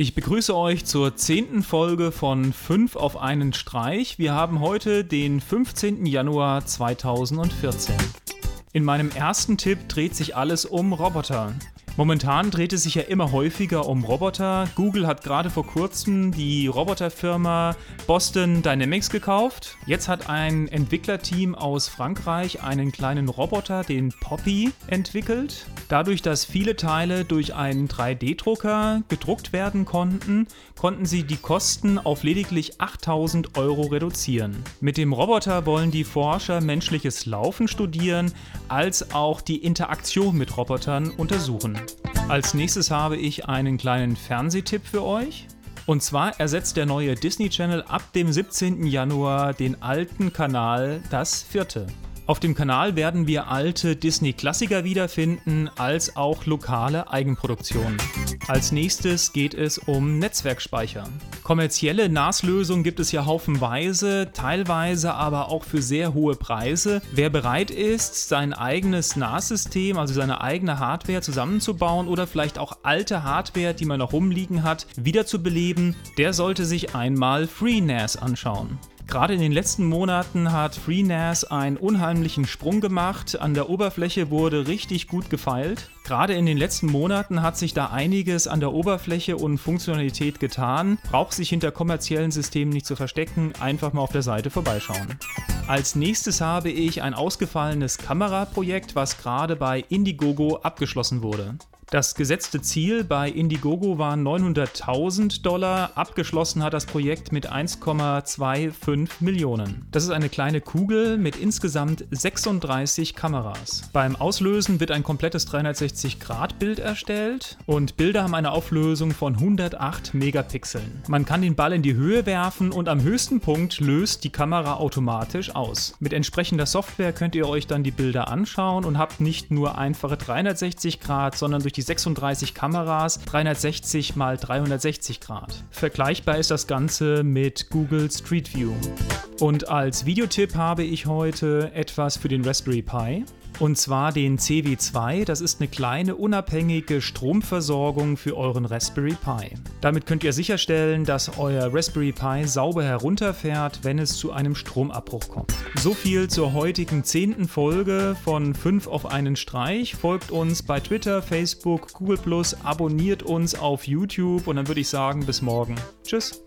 Ich begrüße euch zur zehnten Folge von 5 auf einen Streich. Wir haben heute den 15. Januar 2014. In meinem ersten Tipp dreht sich alles um Roboter. Momentan dreht es sich ja immer häufiger um Roboter. Google hat gerade vor kurzem die Roboterfirma Boston Dynamics gekauft. Jetzt hat ein Entwicklerteam aus Frankreich einen kleinen Roboter, den Poppy, entwickelt. Dadurch, dass viele Teile durch einen 3D-Drucker gedruckt werden konnten, konnten sie die Kosten auf lediglich 8000 Euro reduzieren. Mit dem Roboter wollen die Forscher menschliches Laufen studieren, als auch die Interaktion mit Robotern untersuchen. Als nächstes habe ich einen kleinen Fernsehtipp für euch. Und zwar ersetzt der neue Disney Channel ab dem 17. Januar den alten Kanal Das Vierte. Auf dem Kanal werden wir alte Disney-Klassiker wiederfinden, als auch lokale Eigenproduktionen. Als nächstes geht es um Netzwerkspeicher. Kommerzielle NAS-Lösungen gibt es ja haufenweise, teilweise aber auch für sehr hohe Preise. Wer bereit ist, sein eigenes NAS-System, also seine eigene Hardware zusammenzubauen oder vielleicht auch alte Hardware, die man noch rumliegen hat, wiederzubeleben, der sollte sich einmal FreeNAS anschauen. Gerade in den letzten Monaten hat FreeNAS einen unheimlichen Sprung gemacht. An der Oberfläche wurde richtig gut gefeilt. Gerade in den letzten Monaten hat sich da einiges an der Oberfläche und Funktionalität getan. Braucht sich hinter kommerziellen Systemen nicht zu verstecken, einfach mal auf der Seite vorbeischauen. Als nächstes habe ich ein ausgefallenes Kameraprojekt, was gerade bei Indiegogo abgeschlossen wurde. Das gesetzte Ziel bei Indiegogo waren 900.000 Dollar. Abgeschlossen hat das Projekt mit 1,25 Millionen. Das ist eine kleine Kugel mit insgesamt 36 Kameras. Beim Auslösen wird ein komplettes 360-Grad-Bild erstellt und Bilder haben eine Auflösung von 108 Megapixeln. Man kann den Ball in die Höhe werfen und am höchsten Punkt löst die Kamera automatisch aus. Mit entsprechender Software könnt ihr euch dann die Bilder anschauen und habt nicht nur einfache 360 Grad, sondern durch die 36 Kameras 360 mal 360 Grad. Vergleichbar ist das Ganze mit Google Street View. Und als Videotipp habe ich heute etwas für den Raspberry Pi. Und zwar den CW2. Das ist eine kleine unabhängige Stromversorgung für euren Raspberry Pi. Damit könnt ihr sicherstellen, dass euer Raspberry Pi sauber herunterfährt, wenn es zu einem Stromabbruch kommt. So viel zur heutigen zehnten Folge von 5 auf einen Streich. Folgt uns bei Twitter, Facebook, Google abonniert uns auf YouTube und dann würde ich sagen, bis morgen. Tschüss.